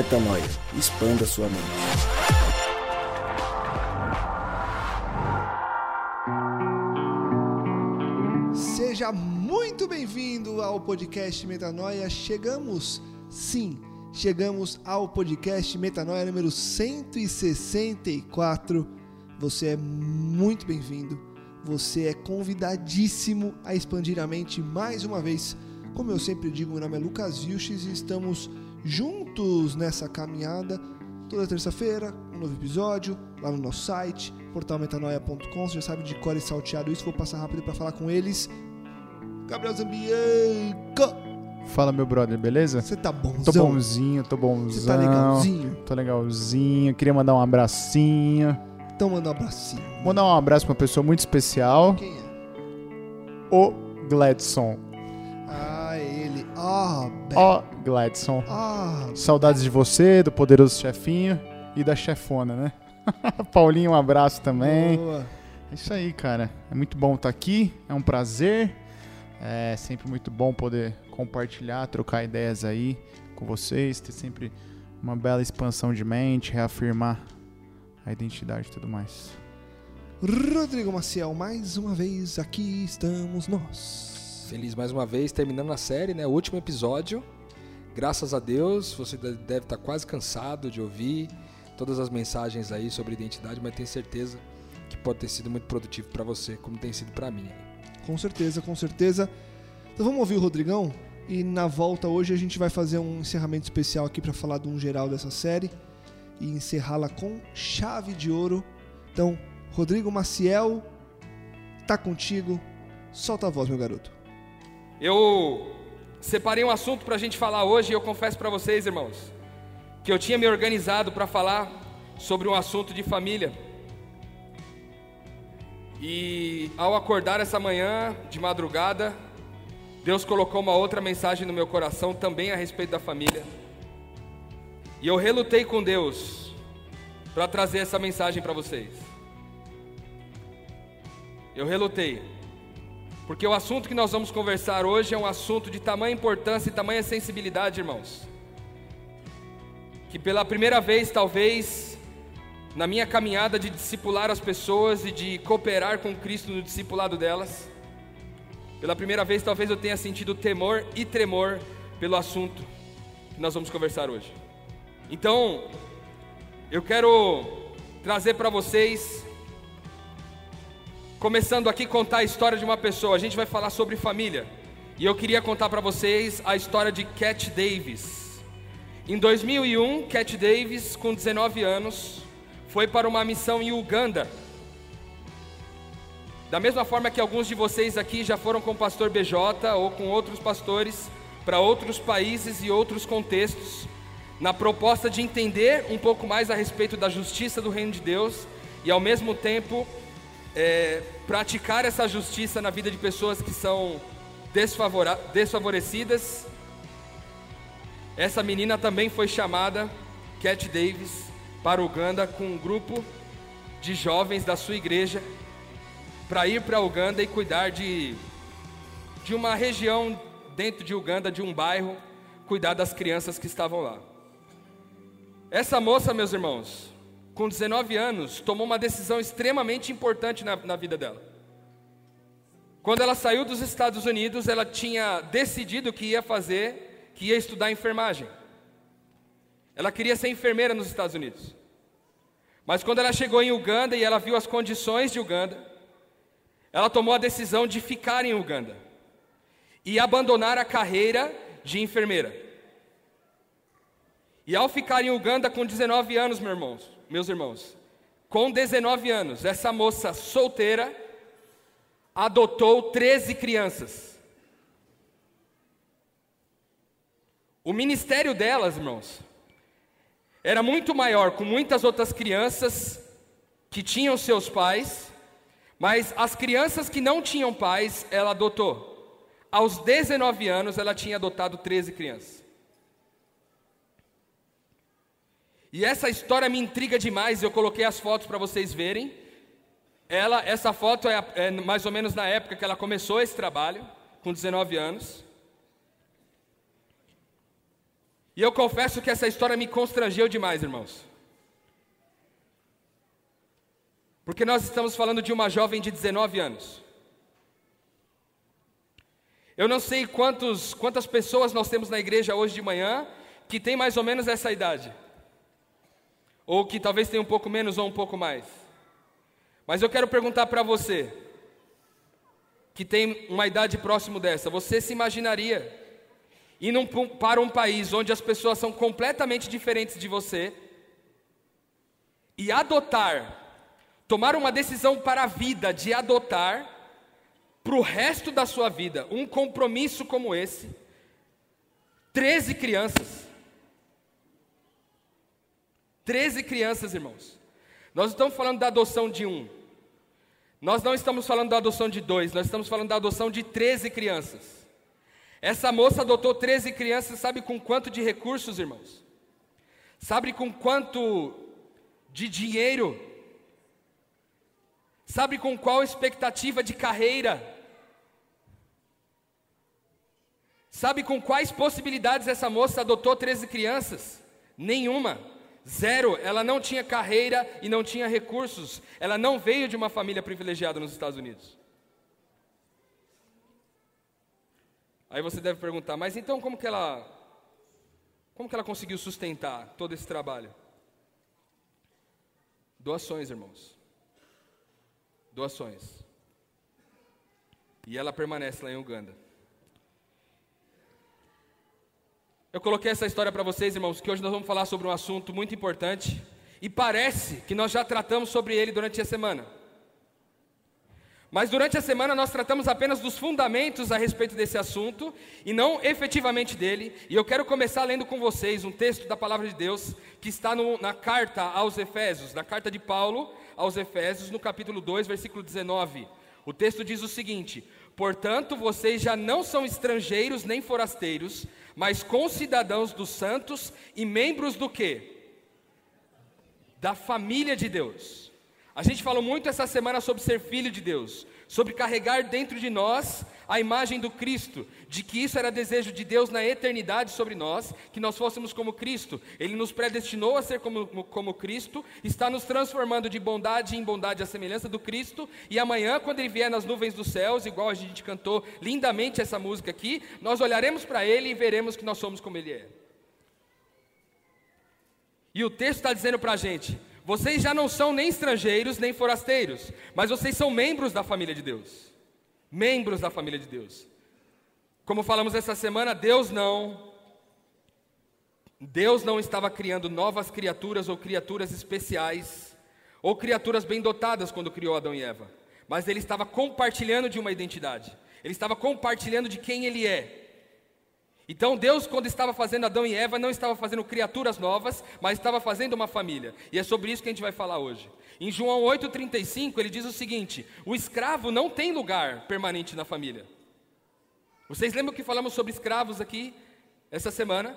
Metanoia. Expanda sua mente. Seja muito bem-vindo ao podcast Metanoia. Chegamos, sim, chegamos ao podcast Metanoia número 164. Você é muito bem-vindo. Você é convidadíssimo a expandir a mente mais uma vez. Como eu sempre digo, meu nome é Lucas Vilches e estamos juntos nessa caminhada. Toda terça-feira, um novo episódio lá no nosso site, portalmetanoia.com. Você já sabe de cor e salteado isso. Vou passar rápido para falar com eles. Gabriel Zambianco. Fala, meu brother, beleza? Você tá bonzão? Tô bonzinho, tô bonzão. Você tá legalzinho? Tô legalzinho. Queria mandar um abracinho. Então manda um abracinho. Mandar um abraço pra uma pessoa muito especial. Quem é? O Gladson. Ah, Ó, Gladson. Ah, Saudades de você, do poderoso chefinho e da chefona, né? Paulinho, um abraço também. boa. É isso aí, cara. É muito bom estar aqui. É um prazer. É sempre muito bom poder compartilhar, trocar ideias aí com vocês, ter sempre uma bela expansão de mente, reafirmar a identidade e tudo mais. Rodrigo Maciel, mais uma vez aqui estamos nós. Feliz mais uma vez, terminando a série, né? O último episódio. Graças a Deus, você de- deve estar quase cansado de ouvir todas as mensagens aí sobre identidade, mas tenho certeza que pode ter sido muito produtivo para você, como tem sido para mim. Com certeza, com certeza. Então vamos ouvir o Rodrigão e na volta hoje a gente vai fazer um encerramento especial aqui para falar de um geral dessa série e encerrá-la com chave de ouro. Então, Rodrigo Maciel, tá contigo. Solta a voz, meu garoto. Eu separei um assunto para a gente falar hoje e eu confesso para vocês, irmãos, que eu tinha me organizado para falar sobre um assunto de família. E ao acordar essa manhã, de madrugada, Deus colocou uma outra mensagem no meu coração também a respeito da família. E eu relutei com Deus para trazer essa mensagem para vocês. Eu relutei. Porque o assunto que nós vamos conversar hoje é um assunto de tamanha importância e tamanha sensibilidade, irmãos. Que pela primeira vez, talvez, na minha caminhada de discipular as pessoas e de cooperar com Cristo no discipulado delas, pela primeira vez, talvez eu tenha sentido temor e tremor pelo assunto que nós vamos conversar hoje. Então, eu quero trazer para vocês Começando aqui contar a história de uma pessoa, a gente vai falar sobre família. E eu queria contar para vocês a história de Cat Davis. Em 2001, Cat Davis, com 19 anos, foi para uma missão em Uganda. Da mesma forma que alguns de vocês aqui já foram com o pastor BJ ou com outros pastores para outros países e outros contextos, na proposta de entender um pouco mais a respeito da justiça do reino de Deus e ao mesmo tempo é, praticar essa justiça na vida de pessoas que são desfavorecidas. Essa menina também foi chamada, Cat Davis, para Uganda com um grupo de jovens da sua igreja para ir para Uganda e cuidar de, de uma região dentro de Uganda, de um bairro, cuidar das crianças que estavam lá. Essa moça, meus irmãos, com 19 anos, tomou uma decisão extremamente importante na, na vida dela. Quando ela saiu dos Estados Unidos, ela tinha decidido que ia fazer, que ia estudar enfermagem. Ela queria ser enfermeira nos Estados Unidos. Mas quando ela chegou em Uganda e ela viu as condições de Uganda, ela tomou a decisão de ficar em Uganda e abandonar a carreira de enfermeira. E ao ficar em Uganda com 19 anos, meus irmãos, meus irmãos, com 19 anos, essa moça solteira adotou 13 crianças. O ministério delas, irmãos, era muito maior, com muitas outras crianças que tinham seus pais, mas as crianças que não tinham pais, ela adotou. Aos 19 anos, ela tinha adotado 13 crianças. E essa história me intriga demais, eu coloquei as fotos para vocês verem. Ela, essa foto é, é mais ou menos na época que ela começou esse trabalho, com 19 anos. E eu confesso que essa história me constrangeu demais, irmãos. Porque nós estamos falando de uma jovem de 19 anos. Eu não sei quantos, quantas pessoas nós temos na igreja hoje de manhã que tem mais ou menos essa idade. Ou que talvez tenha um pouco menos ou um pouco mais. Mas eu quero perguntar para você, que tem uma idade próximo dessa, você se imaginaria indo para um país onde as pessoas são completamente diferentes de você e adotar tomar uma decisão para a vida de adotar para o resto da sua vida um compromisso como esse, 13 crianças. 13 crianças, irmãos. Nós estamos falando da adoção de um. Nós não estamos falando da adoção de dois, nós estamos falando da adoção de 13 crianças. Essa moça adotou 13 crianças, sabe com quanto de recursos, irmãos? Sabe com quanto de dinheiro Sabe com qual expectativa de carreira? Sabe com quais possibilidades essa moça adotou 13 crianças? Nenhuma. Zero. Ela não tinha carreira e não tinha recursos. Ela não veio de uma família privilegiada nos Estados Unidos. Aí você deve perguntar, mas então como que ela como que ela conseguiu sustentar todo esse trabalho? Doações, irmãos doações. E ela permanece lá em Uganda. Eu coloquei essa história para vocês, irmãos, que hoje nós vamos falar sobre um assunto muito importante e parece que nós já tratamos sobre ele durante a semana. Mas durante a semana nós tratamos apenas dos fundamentos a respeito desse assunto e não efetivamente dele. E eu quero começar lendo com vocês um texto da palavra de Deus que está no, na carta aos Efésios, na carta de Paulo aos Efésios, no capítulo 2, versículo 19. O texto diz o seguinte: Portanto, vocês já não são estrangeiros nem forasteiros, mas concidadãos dos santos e membros do quê? Da família de Deus a gente falou muito essa semana sobre ser filho de Deus, sobre carregar dentro de nós a imagem do Cristo, de que isso era desejo de Deus na eternidade sobre nós, que nós fôssemos como Cristo. Ele nos predestinou a ser como, como Cristo, está nos transformando de bondade em bondade à semelhança do Cristo, e amanhã, quando Ele vier nas nuvens dos céus, igual a gente cantou lindamente essa música aqui, nós olharemos para Ele e veremos que nós somos como Ele é. E o texto está dizendo para a gente: vocês já não são nem estrangeiros nem forasteiros, mas vocês são membros da família de Deus. Membros da família de Deus. Como falamos essa semana, Deus não Deus não estava criando novas criaturas ou criaturas especiais ou criaturas bem dotadas quando criou Adão e Eva, mas ele estava compartilhando de uma identidade. Ele estava compartilhando de quem ele é. Então Deus, quando estava fazendo Adão e Eva, não estava fazendo criaturas novas, mas estava fazendo uma família. E é sobre isso que a gente vai falar hoje. Em João 8,35, ele diz o seguinte: o escravo não tem lugar permanente na família. Vocês lembram que falamos sobre escravos aqui essa semana?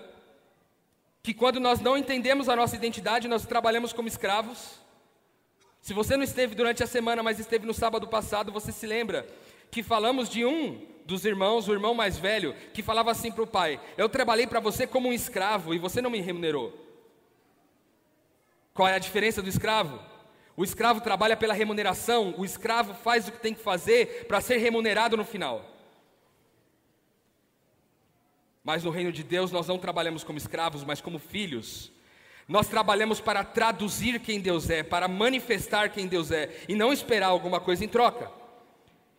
Que quando nós não entendemos a nossa identidade, nós trabalhamos como escravos. Se você não esteve durante a semana, mas esteve no sábado passado, você se lembra que falamos de um dos irmãos, o irmão mais velho, que falava assim para o pai: Eu trabalhei para você como um escravo e você não me remunerou. Qual é a diferença do escravo? O escravo trabalha pela remuneração, o escravo faz o que tem que fazer para ser remunerado no final. Mas no reino de Deus nós não trabalhamos como escravos, mas como filhos. Nós trabalhamos para traduzir quem Deus é, para manifestar quem Deus é, e não esperar alguma coisa em troca.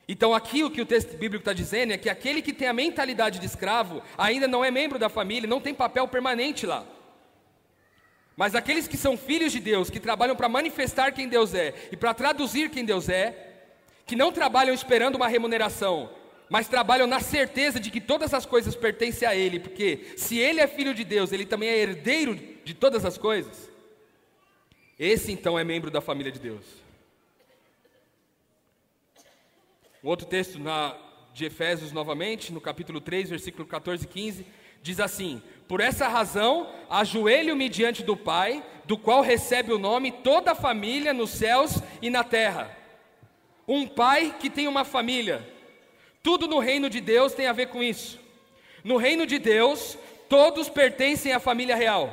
Então, aqui o que o texto bíblico está dizendo é que aquele que tem a mentalidade de escravo ainda não é membro da família, não tem papel permanente lá. Mas aqueles que são filhos de Deus, que trabalham para manifestar quem Deus é e para traduzir quem Deus é, que não trabalham esperando uma remuneração, mas trabalham na certeza de que todas as coisas pertencem a Ele, porque se Ele é filho de Deus, Ele também é herdeiro de todas as coisas. Esse então é membro da família de Deus. Um outro texto na, de Efésios, novamente, no capítulo 3, versículo 14 e 15, diz assim: Por essa razão, ajoelho-me diante do Pai, do qual recebe o nome toda a família nos céus e na terra. Um pai que tem uma família. Tudo no reino de Deus tem a ver com isso. No reino de Deus, todos pertencem à família real.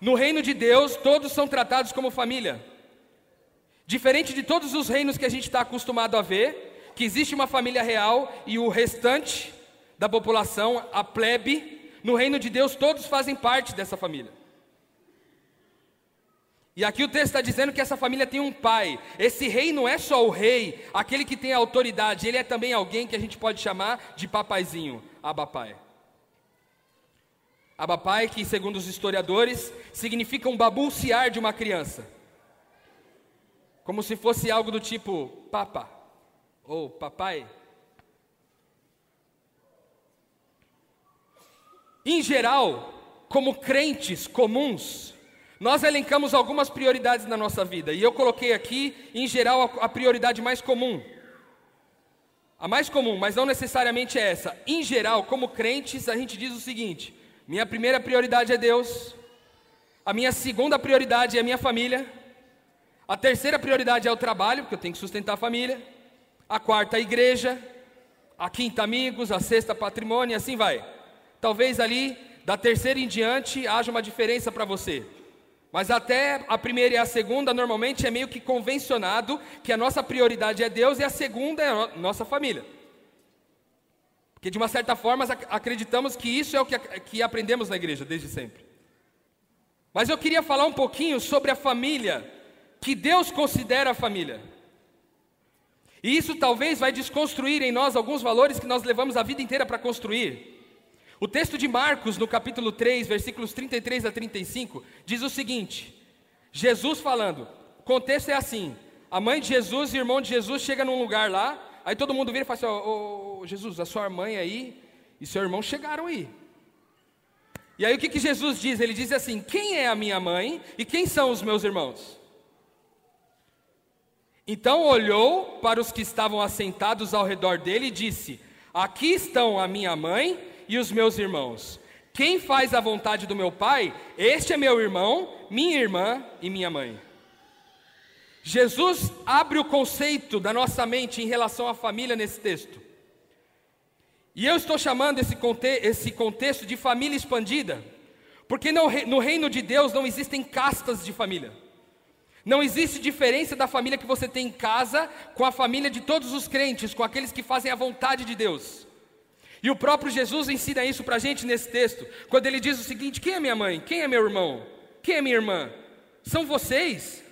No reino de Deus, todos são tratados como família. Diferente de todos os reinos que a gente está acostumado a ver, que existe uma família real e o restante da população, a plebe, no reino de Deus todos fazem parte dessa família. E aqui o texto está dizendo que essa família tem um pai. Esse rei não é só o rei, aquele que tem autoridade, ele é também alguém que a gente pode chamar de papaizinho, abapai. Abapai, que segundo os historiadores, significa um babunciar de uma criança. Como se fosse algo do tipo papa ou papai. Em geral, como crentes comuns, nós elencamos algumas prioridades na nossa vida, e eu coloquei aqui, em geral, a, prioridade mais comum. A mais comum, mas não necessariamente é essa. Em geral, como crentes, a gente diz o seguinte: minha primeira prioridade é Deus, a minha segunda prioridade é a minha família, a terceira prioridade é o trabalho, porque eu tenho que sustentar a família, a quarta, a igreja, a quinta, amigos, a sexta, patrimônio, e assim vai. Talvez ali, da terceira em diante, haja uma diferença para você. Mas até a primeira e a segunda, normalmente é meio que convencionado que a nossa prioridade é Deus e a segunda é a nossa família. Porque de uma certa forma acreditamos que isso é o que, que aprendemos na igreja desde sempre. Mas eu queria falar um pouquinho sobre a família, que Deus considera a família. E isso talvez vai desconstruir em nós alguns valores que nós levamos a vida inteira para construir. O texto de Marcos, no capítulo 3, versículos 33 a 35, diz o seguinte: Jesus falando, o contexto é assim: a mãe de Jesus e o irmão de Jesus chegam num lugar lá, aí todo mundo vira e fala assim: ô, Jesus, a sua mãe aí e seu irmão chegaram aí. E aí o que, que Jesus diz? Ele diz assim: quem é a minha mãe e quem são os meus irmãos? Então olhou para os que estavam assentados ao redor dele e disse: Aqui estão a minha mãe e os meus irmãos. Quem faz a vontade do meu Pai, este é meu irmão, minha irmã e minha mãe. Jesus abre o conceito da nossa mente em relação à família nesse texto. E eu estou chamando esse, conte esse contexto de família expandida, porque no, no reino de Deus não existem castas de família. Não existe diferença da família que você tem em casa com a família de todos os crentes, com aqueles que fazem a vontade de Deus. E o próprio Jesus ensina isso para a gente nesse texto, quando ele diz o seguinte: quem é minha mãe? Quem é meu irmão? Quem é minha irmã? São vocês?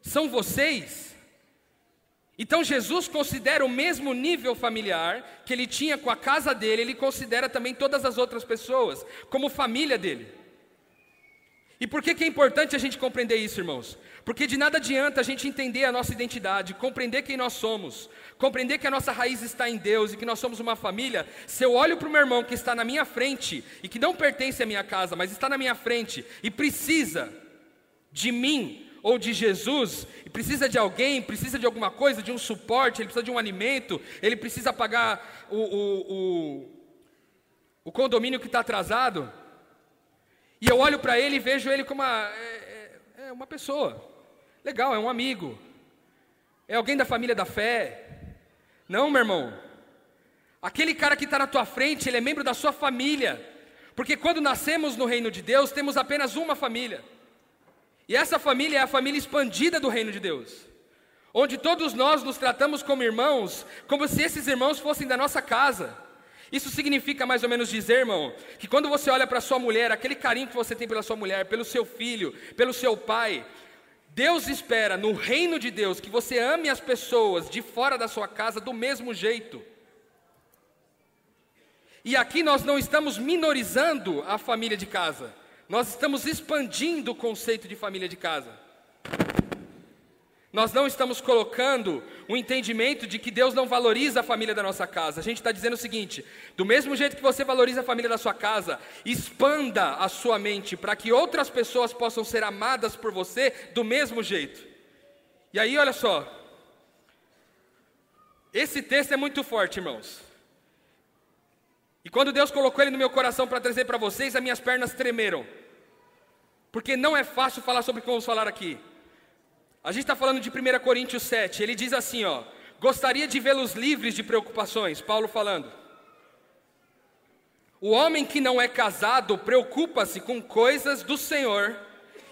São vocês? Então Jesus considera o mesmo nível familiar que ele tinha com a casa dele, ele considera também todas as outras pessoas como família dele. E por que, que é importante a gente compreender isso, irmãos? Porque de nada adianta a gente entender a nossa identidade, compreender quem nós somos, compreender que a nossa raiz está em Deus e que nós somos uma família, se eu olho para o meu irmão que está na minha frente e que não pertence à minha casa, mas está na minha frente e precisa de mim ou de Jesus, e precisa de alguém, precisa de alguma coisa, de um suporte, ele precisa de um alimento, ele precisa pagar o, o, o, o condomínio que está atrasado, e eu olho para ele e vejo ele como uma, é, é, é uma pessoa, legal, é um amigo, é alguém da família da fé, não, meu irmão. Aquele cara que está na tua frente, ele é membro da sua família. Porque quando nascemos no reino de Deus, temos apenas uma família. E essa família é a família expandida do reino de Deus. Onde todos nós nos tratamos como irmãos, como se esses irmãos fossem da nossa casa. Isso significa mais ou menos dizer, irmão, que quando você olha para sua mulher, aquele carinho que você tem pela sua mulher, pelo seu filho, pelo seu pai, Deus espera no reino de Deus que você ame as pessoas de fora da sua casa do mesmo jeito. E aqui nós não estamos minorizando a família de casa, nós estamos expandindo o conceito de família de casa. Nós não estamos colocando o entendimento de que Deus não valoriza a família da nossa casa. A gente está dizendo o seguinte: do mesmo jeito que você valoriza a família da sua casa, expanda a sua mente para que outras pessoas possam ser amadas por você do mesmo jeito. E aí, olha só. Esse texto é muito forte, irmãos. E quando Deus colocou ele no meu coração para trazer para vocês, as minhas pernas tremeram. Porque não é fácil falar sobre o que vamos falar aqui. A gente está falando de 1 Coríntios 7, ele diz assim: ó, gostaria de vê-los livres de preocupações, Paulo falando. O homem que não é casado preocupa-se com coisas do Senhor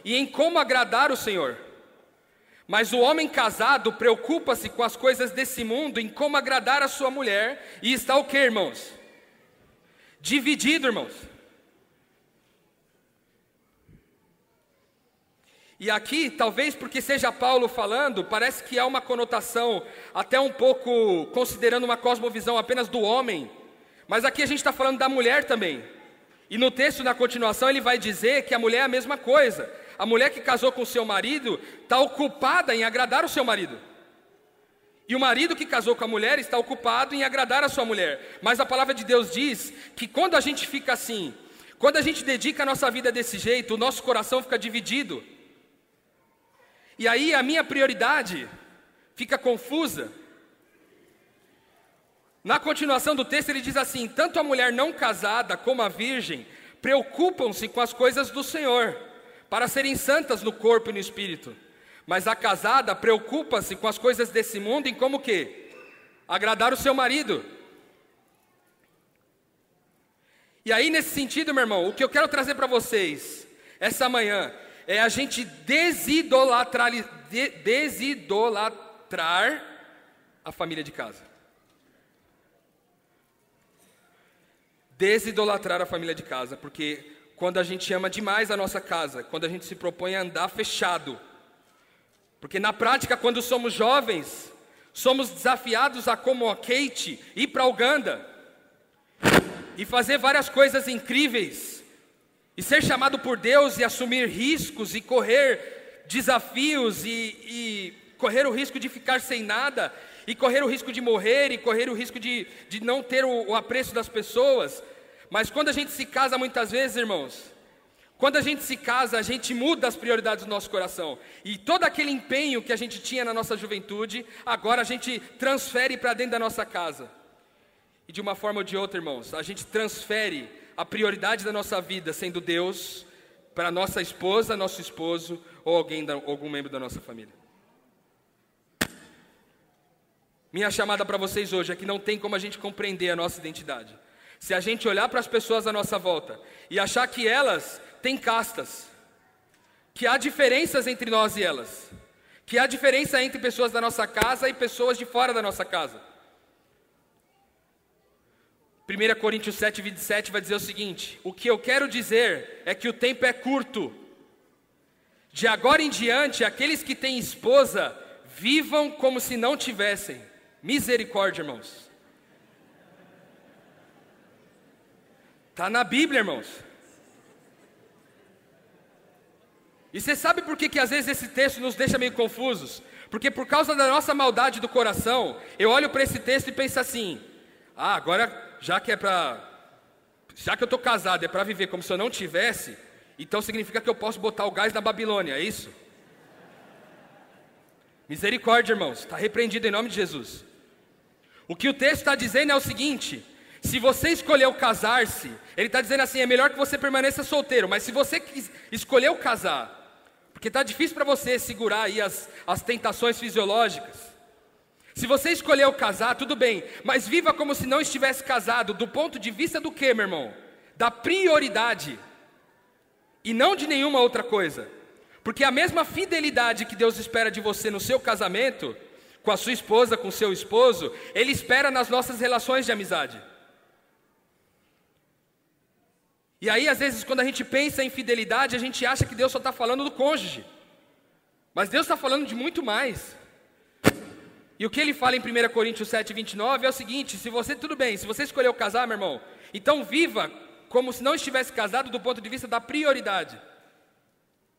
e em como agradar o Senhor. Mas o homem casado preocupa-se com as coisas desse mundo, em como agradar a sua mulher, e está o que, irmãos? Dividido, irmãos. E aqui, talvez porque seja Paulo falando, parece que há uma conotação, até um pouco considerando uma cosmovisão apenas do homem, mas aqui a gente está falando da mulher também. E no texto, na continuação, ele vai dizer que a mulher é a mesma coisa. A mulher que casou com seu marido está ocupada em agradar o seu marido. E o marido que casou com a mulher está ocupado em agradar a sua mulher. Mas a palavra de Deus diz que quando a gente fica assim, quando a gente dedica a nossa vida desse jeito, o nosso coração fica dividido. E aí a minha prioridade fica confusa. Na continuação do texto ele diz assim: tanto a mulher não casada como a virgem preocupam-se com as coisas do Senhor, para serem santas no corpo e no espírito. Mas a casada preocupa-se com as coisas desse mundo em como que? Agradar o seu marido. E aí, nesse sentido, meu irmão, o que eu quero trazer para vocês essa manhã é a gente desidolatrar, desidolatrar a família de casa. Desidolatrar a família de casa, porque quando a gente ama demais a nossa casa, quando a gente se propõe a andar fechado, porque na prática, quando somos jovens, somos desafiados a, como a Kate, ir para Uganda e fazer várias coisas incríveis e ser chamado por Deus e assumir riscos e correr desafios e, e, correr o risco de ficar sem nada, e correr o risco de morrer, e correr o risco de, de não ter o, o apreço das pessoas. Mas quando a gente se casa, muitas vezes, irmãos, quando a gente se casa, a gente muda as prioridades do nosso coração. E todo aquele empenho que a gente tinha na nossa juventude, agora a gente transfere para dentro da nossa casa. E de uma forma ou de outra, irmãos, a gente transfere a prioridade da nossa vida sendo Deus para nossa esposa, nosso esposo ou alguém da, algum membro da nossa família. Minha chamada para vocês hoje é que não tem como a gente compreender a nossa identidade. Se a gente olhar para as pessoas à nossa volta e achar que elas têm castas, que há diferenças entre nós e elas, que há diferença entre pessoas da nossa casa e pessoas de fora da nossa casa. 1 Coríntios 7, 27 vai dizer o seguinte: O que eu quero dizer é que o tempo é curto. De agora em diante, aqueles que têm esposa, vivam como se não tivessem. Misericórdia, irmãos. Está na Bíblia, irmãos. E você sabe por que, que às vezes esse texto nos deixa meio confusos? Porque por causa da nossa maldade do coração, eu olho para esse texto e penso assim: ah, agora já que é para. Já que eu estou casado, é para viver como se eu não tivesse, então significa que eu posso botar o gás na Babilônia, é isso? Misericórdia, irmãos, está repreendido em nome de Jesus. O que o texto está dizendo é o seguinte: se você escolheu casar-se, ele está dizendo assim: é melhor que você permaneça solteiro, mas se você escolheu casar, porque está difícil para você segurar aí as, as tentações fisiológicas, se você escolheu casar, tudo bem, mas viva como se não estivesse casado, do ponto de vista do que, meu irmão? Da prioridade, e não de nenhuma outra coisa. Porque a mesma fidelidade que Deus espera de você no seu casamento, com a sua esposa, com o seu esposo, Ele espera nas nossas relações de amizade. E aí, às vezes, quando a gente pensa em fidelidade, a gente acha que Deus só está falando do cônjuge. Mas Deus está falando de muito mais. E o que ele fala em 1 Coríntios 7, 29 é o seguinte: se você, tudo bem, se você escolheu casar, meu irmão, então viva como se não estivesse casado do ponto de vista da prioridade.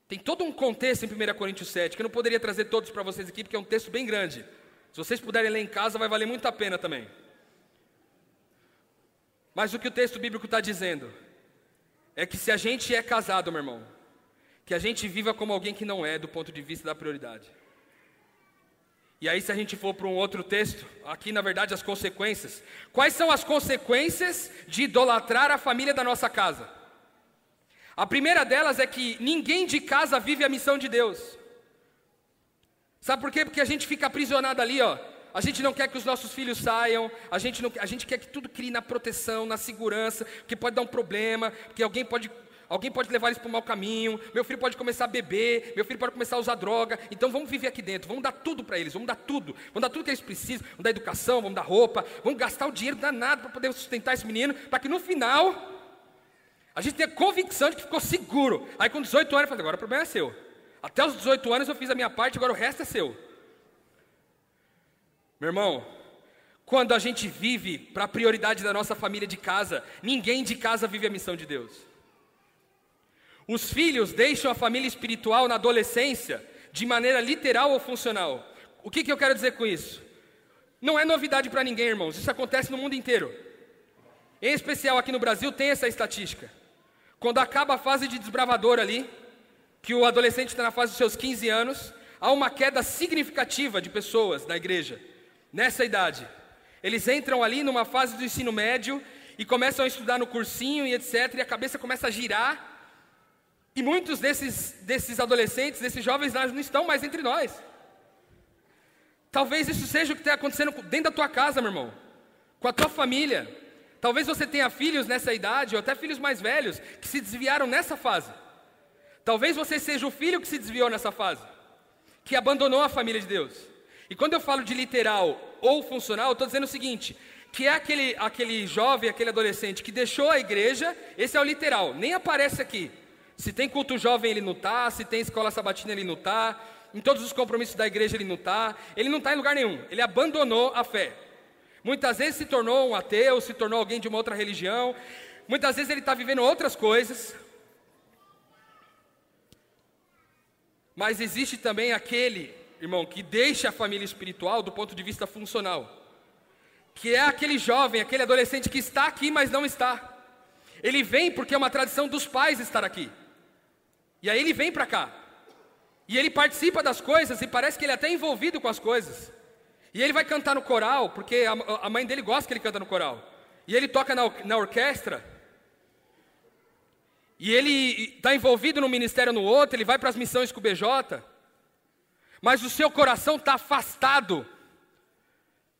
Tem todo um contexto em 1 Coríntios 7, que eu não poderia trazer todos para vocês aqui, porque é um texto bem grande. Se vocês puderem ler em casa, vai valer muito a pena também. Mas o que o texto bíblico está dizendo é que se a gente é casado, meu irmão, que a gente viva como alguém que não é, do ponto de vista da prioridade. E aí, se a gente for para um outro texto, aqui na verdade as consequências. Quais são as consequências de idolatrar a família da nossa casa? A primeira delas é que ninguém de casa vive a missão de Deus. Sabe por quê? Porque a gente fica aprisionado ali, ó. A gente não quer que os nossos filhos saiam, a gente, não, a gente quer que tudo crie na proteção, na segurança, porque pode dar um problema, porque alguém pode, alguém pode levar eles para o mau caminho, meu filho pode começar a beber, meu filho pode começar a usar droga, então vamos viver aqui dentro, vamos dar tudo para eles, vamos dar tudo, vamos dar tudo que eles precisam, vamos dar educação, vamos dar roupa, vamos gastar o dinheiro danado para poder sustentar esse menino, para que no final a gente tenha convicção de que ficou seguro. Aí com 18 anos eu falei, agora o problema é seu. Até os 18 anos eu fiz a minha parte, agora o resto é seu. Meu irmão, quando a gente vive para a prioridade da nossa família de casa, ninguém de casa vive a missão de Deus. Os filhos deixam a família espiritual na adolescência de maneira literal ou funcional. O que, que eu quero dizer com isso? Não é novidade para ninguém, irmãos, isso acontece no mundo inteiro. Em especial aqui no Brasil tem essa estatística. Quando acaba a fase de desbravador ali, que o adolescente está na fase dos seus 15 anos, há uma queda significativa de pessoas na igreja nessa idade. Eles entram ali numa fase do ensino médio e começam a estudar no cursinho e etc. E a cabeça começa a girar. E muitos desses, desses adolescentes, desses jovens não estão mais entre nós. Talvez isso seja o que está acontecendo dentro da tua casa, meu irmão, com a tua família. Talvez você tenha filhos nessa idade, ou até filhos mais velhos, que se desviaram nessa fase. Talvez você seja o filho que se desviou nessa fase, que abandonou a família de Deus. E quando eu falo de literal ou funcional, eu estou dizendo o seguinte: que é aquele, aquele jovem, aquele adolescente que deixou a igreja, esse é o literal, nem aparece aqui. Se tem culto jovem, ele não está, se tem escola sabatina, ele não está, em todos os compromissos da igreja, ele não está, ele não está em lugar nenhum, ele abandonou a fé. Muitas vezes se tornou um ateu, se tornou alguém de uma outra religião, muitas vezes ele está vivendo outras coisas. Mas existe também aquele irmão, que deixa a família espiritual do ponto de vista funcional. Que é aquele jovem, aquele adolescente que está aqui, mas não está. Ele vem porque é uma tradição dos pais estar aqui. E aí ele vem para cá. E ele participa das coisas e parece que ele é até envolvido com as coisas. E ele vai cantar no coral, porque a, mãe dele gosta que ele canta no coral. E ele toca na, na orquestra. E ele está envolvido no ministério no outro, ele vai para as missões com o BJ mas o seu coração está afastado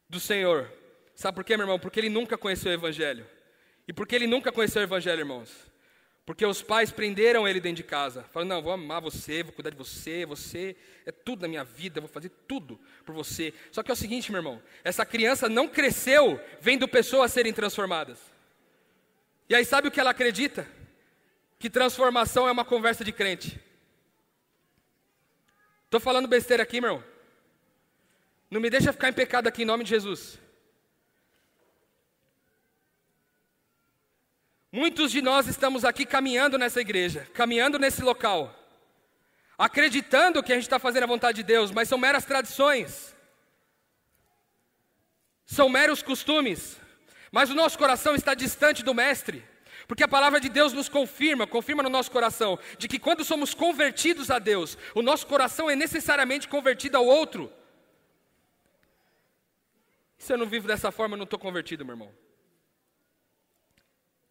do Senhor. Sabe por quê, meu irmão? Porque ele nunca conheceu o Evangelho. E porque ele nunca conheceu o Evangelho, irmãos? Porque os pais prenderam ele dentro de casa. Falaram, não, vou amar você, vou cuidar de você, você é tudo na minha vida, vou fazer tudo por você. Só que é o seguinte, meu irmão, essa criança não cresceu vendo pessoas serem transformadas. E aí sabe o que ela acredita? Que transformação é uma conversa de crente. Estou falando besteira aqui, meu irmão. Não me deixa ficar em pecado aqui em nome de Jesus. Muitos de nós estamos aqui caminhando nessa igreja, caminhando nesse local, acreditando que a gente está fazendo a vontade de Deus, mas são meras tradições, são meros costumes, mas o nosso coração está distante do Mestre. Porque a palavra de Deus nos confirma, confirma no nosso coração, de que quando somos convertidos a Deus, o nosso coração é necessariamente convertido ao outro. Se eu não vivo dessa forma, eu não estou convertido, meu irmão.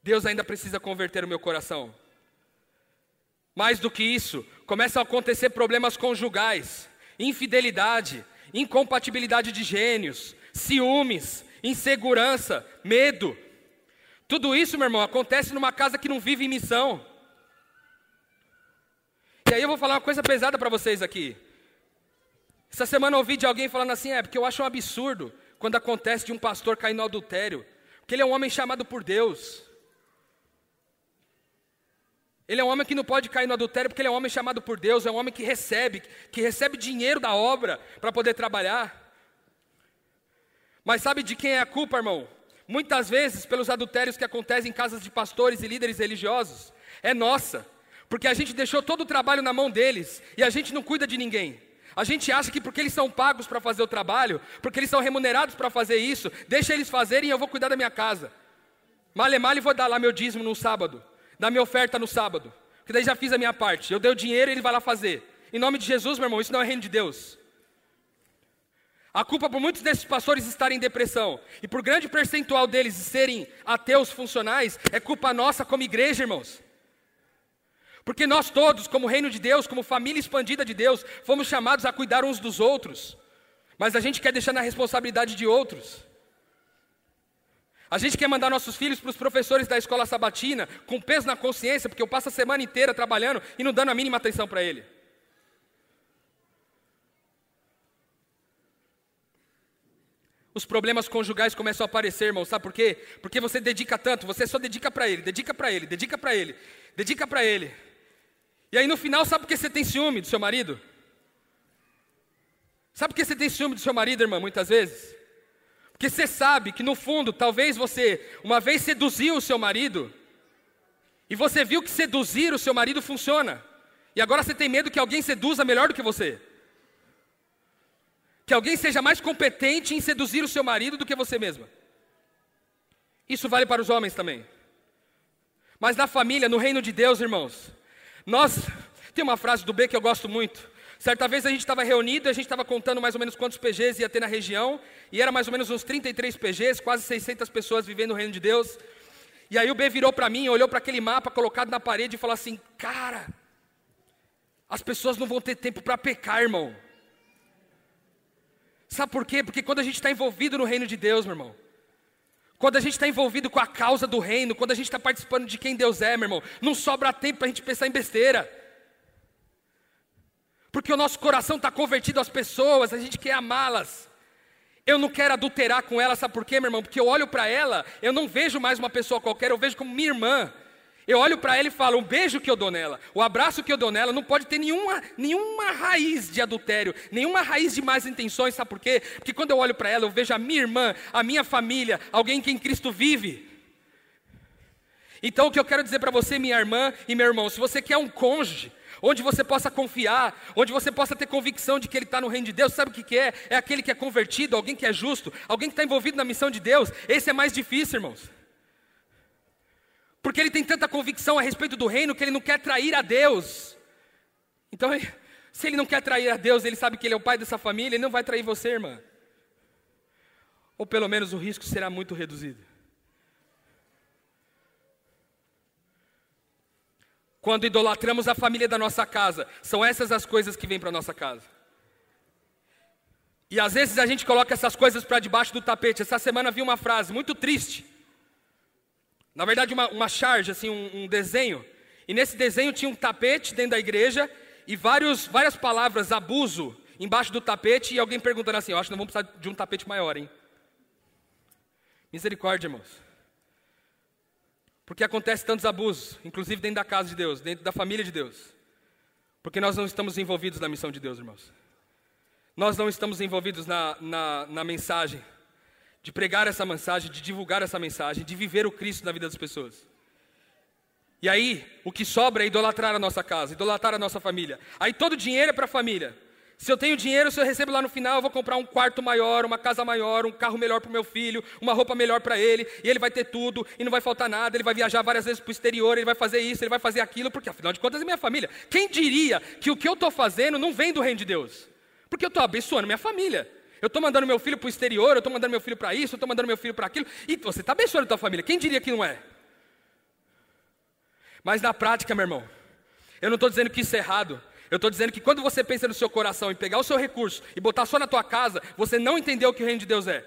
Deus ainda precisa converter o meu coração. Mais do que isso, começam a acontecer problemas conjugais, infidelidade, incompatibilidade de gênios, ciúmes, insegurança, medo, tudo isso, meu irmão, acontece numa casa que não vive em missão. E aí eu vou falar uma coisa pesada para vocês aqui. Essa semana eu ouvi de alguém falando assim, é porque eu acho um absurdo quando acontece de um pastor cair no adultério, porque ele é um homem chamado por Deus. Ele é um homem que não pode cair no adultério porque ele é um homem chamado por Deus, é um homem que recebe, que recebe dinheiro da obra para poder trabalhar. Mas sabe de quem é a culpa, irmão? muitas vezes pelos adultérios que acontecem em casas de pastores e líderes religiosos, é nossa, porque a gente deixou todo o trabalho na mão deles e a gente não cuida de ninguém. A gente acha que porque eles são pagos para fazer o trabalho, porque eles são remunerados para fazer isso, deixa eles fazerem e eu vou cuidar da minha casa. Male male vou dar lá meu dízimo no sábado, dar minha oferta no sábado, que daí já fiz a minha parte. Eu dei o dinheiro e ele vai lá fazer. Em nome de Jesus, meu irmão, isso não é reino de Deus. A culpa por muitos desses pastores estarem em depressão e por grande percentual deles serem ateus funcionais é culpa nossa como igreja, irmãos. Porque nós todos, como reino de Deus, como família expandida de Deus, fomos chamados a cuidar uns dos outros. Mas a gente quer deixar na responsabilidade de outros. A gente quer mandar nossos filhos para os professores da escola sabatina com peso na consciência, porque eu passo a semana inteira trabalhando e não dando a mínima atenção para ele. Os problemas conjugais começam a aparecer, irmão, sabe por quê? Porque você dedica tanto, você só dedica para ele, dedica para ele, dedica para ele, dedica para ele. E aí no final, sabe por que você tem ciúme do seu marido? Sabe por que você tem ciúme do seu marido, irmã, muitas vezes? Porque você sabe que no fundo, talvez você, uma vez seduziu o seu marido, e você viu que seduzir o seu marido funciona, e agora você tem medo que alguém seduza melhor do que você. Que alguém seja mais competente em seduzir o seu marido do que você mesma. Isso vale para os homens também. Mas na família, no reino de Deus, irmãos, nós. Tem uma frase do B que eu gosto muito. Certa vez a gente estava reunido, a gente estava contando mais ou menos quantos PGs ia ter na região, e era mais ou menos uns 33 PGs, quase 600 pessoas vivendo no reino de Deus. E aí o B virou para mim, olhou para aquele mapa colocado na parede e falou assim: Cara, as pessoas não vão ter tempo para pecar, irmão. Sabe por quê? Porque quando a gente está envolvido no reino de Deus, meu irmão, quando a gente está envolvido com a causa do reino, quando a gente está participando de quem Deus é, meu irmão, não sobra tempo para a gente pensar em besteira porque o nosso coração está convertido às pessoas, a gente quer amá-las. Eu não quero adulterar com ela, sabe por quê, meu irmão? Porque eu olho para ela, eu não vejo mais uma pessoa qualquer, eu vejo como minha irmã. Eu olho para ela e falo, um beijo que eu dou nela, o abraço que eu dou nela, não pode ter nenhuma, nenhuma raiz de adultério, nenhuma raiz de más intenções, sabe por quê? Porque quando eu olho para ela, eu vejo a minha irmã, a minha família, alguém que em Cristo vive. Então o que eu quero dizer para você, minha irmã e meu irmão, se você quer um cônjuge, onde você possa confiar, onde você possa ter convicção de que ele está no reino de Deus. Sabe o que, que é? É aquele que é convertido, alguém que é justo, alguém que está envolvido na missão de Deus. Esse é mais difícil, irmãos. Porque ele tem tanta convicção a respeito do reino que ele não quer trair a Deus. Então, se ele não quer trair a Deus, ele sabe que ele é o pai dessa família, ele não vai trair você, irmã. Ou pelo menos o risco será muito reduzido. Quando idolatramos a família da nossa casa, são essas as coisas que vêm para nossa casa. E às vezes a gente coloca essas coisas para debaixo do tapete. Essa semana vi uma frase muito triste. Na verdade, uma, uma charge, assim, um, um desenho. E nesse desenho tinha um tapete dentro da igreja e vários, várias palavras, abuso, embaixo do tapete. E alguém perguntando assim: Eu acho que não vamos precisar de um tapete maior, hein? Misericórdia, irmãos. Porque acontece tantos abusos, inclusive dentro da casa de Deus, dentro da família de Deus. Porque nós não estamos envolvidos na missão de Deus, irmãos. Nós não estamos envolvidos na, na, na mensagem, de pregar essa mensagem, de divulgar essa mensagem, de viver o Cristo na vida das pessoas. E aí, o que sobra é idolatrar a nossa casa, idolatrar a nossa família. Aí todo o dinheiro é para a família. Se eu tenho dinheiro, se eu recebo lá no final, eu vou comprar um quarto maior, uma casa maior, um carro melhor para o meu filho, uma roupa melhor para ele, e ele vai ter tudo, e não vai faltar nada, ele vai viajar várias vezes para o exterior, ele vai fazer isso, ele vai fazer aquilo, porque afinal de contas é minha família. Quem diria que o que eu estou fazendo não vem do reino de Deus? Porque eu estou abençoando minha família. Eu estou mandando meu filho para o exterior, eu estou mandando meu filho para isso, eu estou mandando meu filho para aquilo, e você está abençoando a tua família. Quem diria que não é? Mas na prática, meu irmão, eu não estou dizendo que isso é errado, eu estou dizendo que quando você pensa no seu coração em pegar o seu recurso e botar só na tua casa, você não entendeu o que o reino de Deus é.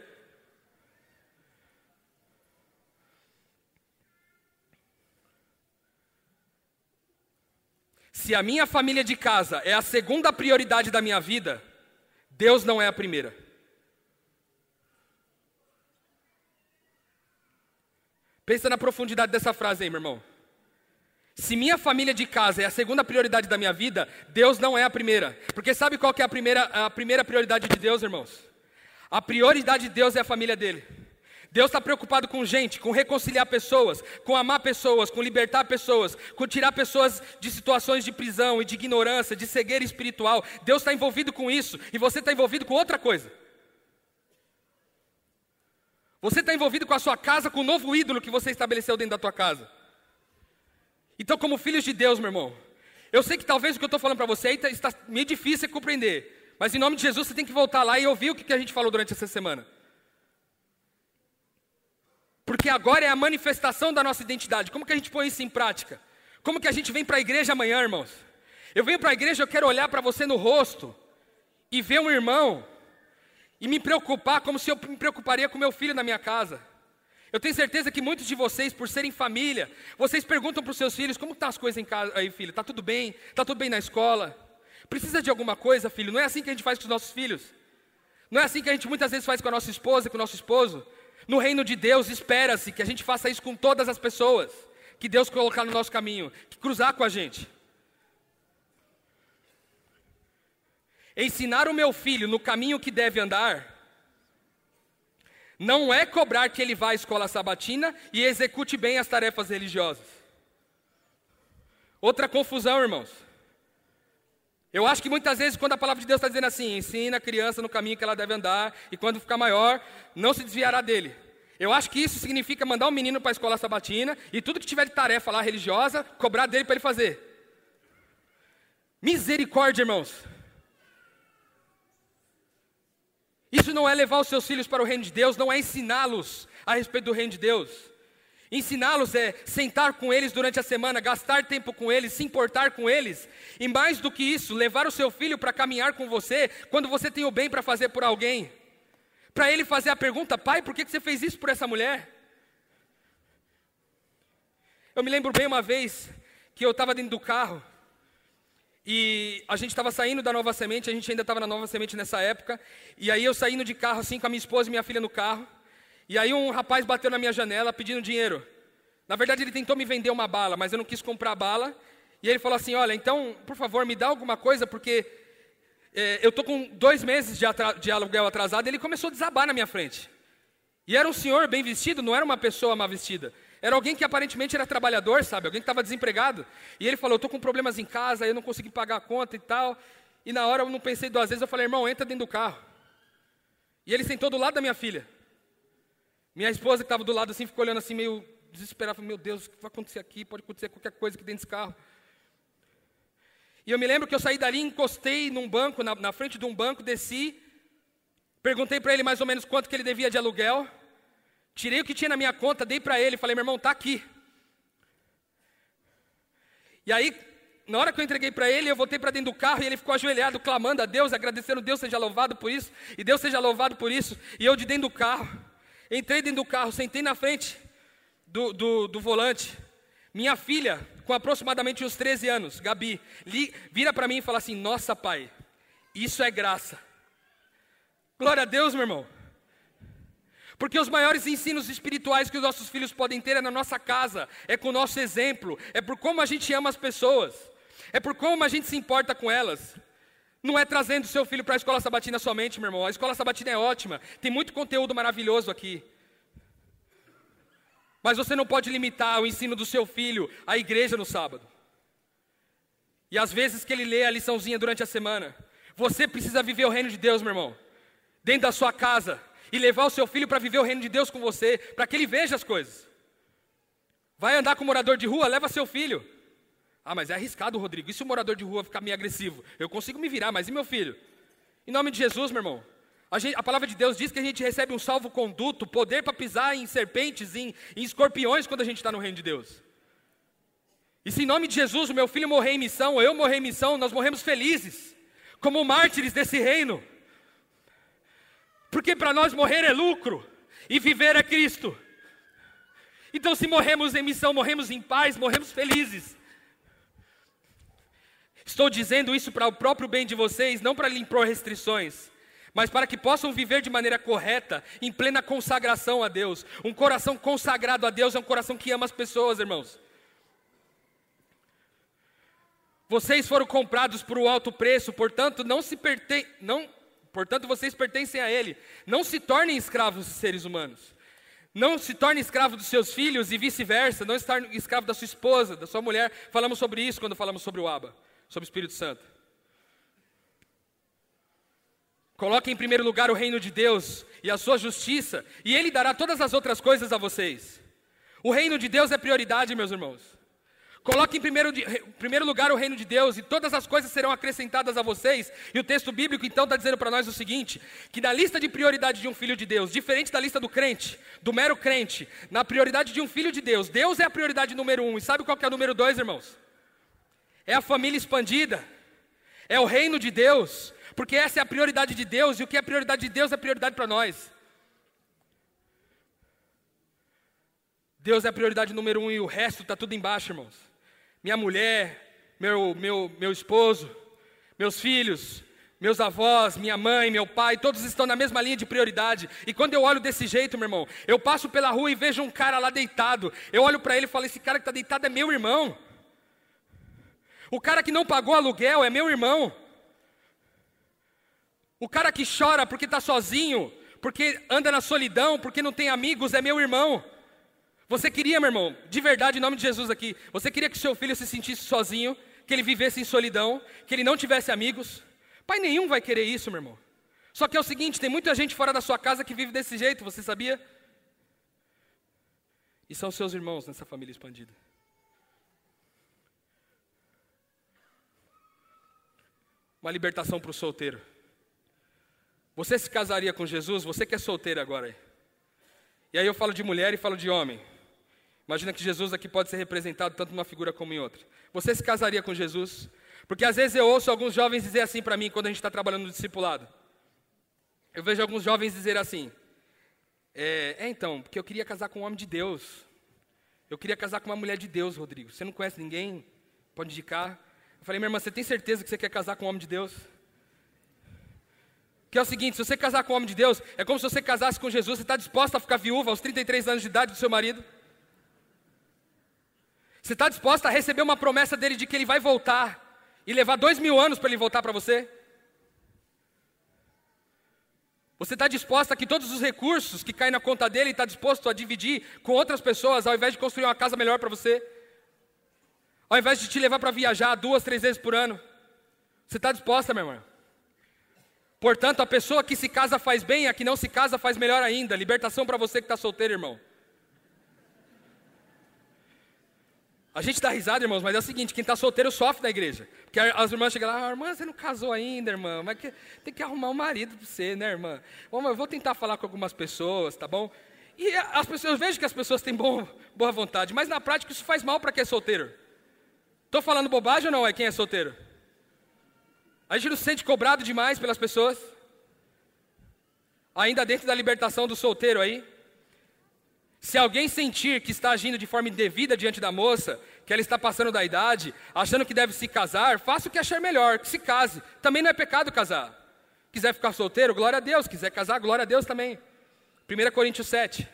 Se a minha família de casa é a segunda prioridade da minha vida, Deus não é a primeira. Pensa na profundidade dessa frase aí, meu irmão. Se minha família de casa é a segunda prioridade da minha vida, Deus não é a primeira. Porque sabe qual que é a primeira, a primeira prioridade de Deus, irmãos? A prioridade de Deus é a família dele. Deus está preocupado com gente, com reconciliar pessoas, com amar pessoas, com libertar pessoas, com tirar pessoas de situações de prisão e de ignorância, de cegueira espiritual. Deus está envolvido com isso e você está envolvido com outra coisa. Você está envolvido com a sua casa, com o novo ídolo que você estabeleceu dentro da tua casa. Então, como filhos de Deus, meu irmão, eu sei que talvez o que eu estou falando para você aí tá, está meio difícil de compreender, mas em nome de Jesus você tem que voltar lá e ouvir o que a gente falou durante essa semana. Porque agora é a manifestação da nossa identidade. Como que a gente põe isso em prática? Como que a gente vem para a igreja amanhã, irmãos? Eu venho para a igreja, eu quero olhar para você no rosto e ver um irmão e me preocupar como se eu me preocuparia com meu filho na minha casa. Eu tenho certeza que muitos de vocês, por serem família, vocês perguntam para os seus filhos como estão tá as coisas em casa aí, filho? Está tudo bem? Está tudo bem na escola? Precisa de alguma coisa, filho? Não é assim que a gente faz com os nossos filhos. Não é assim que a gente muitas vezes faz com a nossa esposa, com o nosso esposo. No reino de Deus, espera-se que a gente faça isso com todas as pessoas que Deus colocar no nosso caminho, que cruzar com a gente. Ensinar o meu filho no caminho que deve andar não é cobrar que ele vá à escola sabatina e execute bem as tarefas religiosas. Outra confusão, irmãos. Eu acho que muitas vezes, quando a palavra de Deus está dizendo assim, ensina a criança no caminho que ela deve andar, e quando ficar maior, não se desviará dele. Eu acho que isso significa mandar um menino para a escola sabatina e tudo que tiver de tarefa lá religiosa, cobrar dele para ele fazer. Misericórdia, irmãos. Isso não é levar os seus filhos para o reino de Deus, não é ensiná-los a respeito do reino de Deus. Ensiná-los é sentar com eles durante a semana, gastar tempo com eles, se importar com eles. E mais do que isso, levar o seu filho para caminhar com você quando você tem o bem para fazer por alguém. Para ele fazer a pergunta: pai, por que você fez isso por essa mulher? Eu me lembro bem uma vez que eu estava dentro do carro e a gente estava saindo da Nova Semente, a gente ainda estava na Nova Semente nessa época. E aí eu saindo de carro assim com a minha esposa e minha filha no carro. E aí um rapaz bateu na minha janela pedindo dinheiro. Na verdade ele tentou me vender uma bala, mas eu não quis comprar a bala. E ele falou assim: Olha, então, por favor, me dá alguma coisa, porque é, eu estou com dois meses de, de aluguel atrasado. E ele começou a desabar na minha frente. E era um senhor bem vestido, não era uma pessoa mal vestida. Era alguém que aparentemente era trabalhador, sabe? Alguém que estava desempregado. E ele falou: Eu estou com problemas em casa, eu não consegui pagar a conta e tal. E na hora eu não pensei duas vezes, eu falei: Irmão, entra dentro do carro. E ele sentou do lado da minha filha. Minha esposa que estava do lado assim, ficou olhando assim, meio desesperada. Meu Deus, o que vai acontecer aqui? Pode acontecer qualquer coisa aqui dentro desse carro. E eu me lembro que eu saí dali, encostei num banco, na, na frente de um banco, desci. Perguntei para ele mais ou menos quanto que ele devia de aluguel. Tirei o que tinha na minha conta, dei para ele, falei, meu irmão, está aqui. E aí, na hora que eu entreguei para ele, eu voltei para dentro do carro e ele ficou ajoelhado, clamando a Deus, agradecendo, Deus seja louvado por isso, e Deus seja louvado por isso. E eu de dentro do carro, entrei dentro do carro, sentei na frente do, do, do volante. Minha filha, com aproximadamente uns 13 anos, Gabi, li, vira para mim e fala assim: Nossa, pai, isso é graça. Glória a Deus, meu irmão. Porque os maiores ensinos espirituais que os nossos filhos podem ter é na nossa casa, é com o nosso exemplo, é por como a gente ama as pessoas, é por como a gente se importa com elas. Não é trazendo seu filho para a escola sabatina somente, meu irmão. A escola sabatina é ótima, tem muito conteúdo maravilhoso aqui. Mas você não pode limitar o ensino do seu filho à igreja no sábado. E às vezes que ele lê a liçãozinha durante a semana, você precisa viver o reino de Deus, meu irmão. Dentro da sua casa, e levar o seu filho para viver o reino de Deus com você, para que ele veja as coisas. Vai andar com morador de rua, leva seu filho. Ah, mas é arriscado, Rodrigo. E se o morador de rua ficar meio agressivo? Eu consigo me virar, mas e meu filho? Em nome de Jesus, meu irmão. A, gente, a palavra de Deus diz que a gente recebe um salvo-conduto, poder para pisar em serpentes, em, em escorpiões, quando a gente está no reino de Deus. E se em nome de Jesus o meu filho morrer em missão, ou eu morrer em missão, nós morremos felizes, como mártires desse reino. Porque para nós morrer é lucro e viver é Cristo. Então, se morremos em missão, morremos em paz, morremos felizes. Estou dizendo isso para o próprio bem de vocês, não para lhe impor restrições, mas para que possam viver de maneira correta, em plena consagração a Deus. Um coração consagrado a Deus é um coração que ama as pessoas, irmãos. Vocês foram comprados por um alto preço, portanto, não se perten não Portanto, vocês pertencem a Ele. Não se tornem escravos de seres humanos. Não se torne escravo dos seus filhos e vice-versa. Não torne escravo da sua esposa, da sua mulher. Falamos sobre isso quando falamos sobre o Abba, sobre o Espírito Santo. Coloque em primeiro lugar o reino de Deus e a sua justiça, e Ele dará todas as outras coisas a vocês. O reino de Deus é prioridade, meus irmãos. Coloque em primeiro, primeiro, lugar o reino de Deus e todas as coisas serão acrescentadas a vocês. E o texto bíblico então está dizendo para nós o seguinte: que na lista de prioridade de um filho de Deus, diferente da lista do crente, do mero crente, na prioridade de um filho de Deus, Deus é a prioridade número um. E sabe qual que é o número dois, irmãos? É a família expandida, é o reino de Deus, Porque essa é a prioridade de Deus, e o que é prioridade de Deus é prioridade para nós. Deus é a prioridade número um e o resto está tudo embaixo, irmãos. Minha mulher, meu, meu, meu esposo, meus filhos, meus avós, minha mãe, meu pai, todos estão na mesma linha de prioridade. E quando eu olho desse jeito, meu irmão, eu passo pela rua e vejo um cara lá deitado. Eu olho para ele e falo: esse cara que está deitado é meu irmão. O cara que não pagou aluguel é meu irmão. O cara que chora porque está sozinho, porque anda na solidão, porque não tem amigos, é meu irmão. Você queria, meu irmão, de verdade, em nome de Jesus aqui, você queria que seu filho se sentisse sozinho, que ele vivesse em solidão, que ele não tivesse amigos? Pai nenhum vai querer isso, meu irmão. Só que é o seguinte: tem muita gente fora da sua casa que vive desse jeito, você sabia? E são seus irmãos nessa família expandida. Uma libertação para o solteiro. Você se casaria com Jesus? Você que é solteiro agora. E aí eu falo de mulher e falo de homem. Imagina que Jesus aqui pode ser representado tanto numa figura como em outra. Você se casaria com Jesus? Porque às vezes eu ouço alguns jovens dizer assim para mim, quando a gente está trabalhando no discipulado. Eu vejo alguns jovens dizer assim: é, é, então, porque eu queria casar com um homem de Deus. Eu queria casar com uma mulher de Deus, Rodrigo. Você não conhece ninguém? Pode indicar. Eu falei, minha irmã, você tem certeza que você quer casar com um homem de Deus? Que é o seguinte: se você casar com um homem de Deus, é como se você casasse com Jesus. Você está disposta a ficar viúva aos 33 anos de idade do seu marido? Você está disposta a receber uma promessa dele de que ele vai voltar? e levar dois mil anos para ele voltar para você? Você está disposto a que todos os recursos que caem na conta dele está disposto a dividir com outras pessoas ao invés de construir uma casa melhor para você? Ao invés de te levar para viajar duas, três vezes por ano? Você está disposta, meu irmão? Portanto, a pessoa que se casa faz bem, a que não se casa faz melhor ainda. Libertação para você que está solteiro, irmão. A gente dá risada, irmãos, mas é o seguinte: quem está solteiro sofre na igreja. Porque as irmãs chegam lá, ah, irmã, você não casou ainda, irmã, mas que, tem que arrumar um marido para você, né, irmã? Bom, eu vou tentar falar com algumas pessoas, tá bom? E as pessoas, eu vejo que as pessoas têm bom, boa vontade, mas na prática isso faz mal para quem é solteiro. Estou falando bobagem ou não? É quem é solteiro? A gente não se sente cobrado demais pelas pessoas? Ainda dentro da libertação do solteiro aí? Se alguém sentir que está agindo de forma indevida diante da moça, que ela está passando da idade, achando que deve se casar, faça o que achar melhor, que se case. Também não é pecado casar. Quiser ficar solteiro, glória a Deus. Quiser casar, glória a Deus também. 1 Coríntios 7.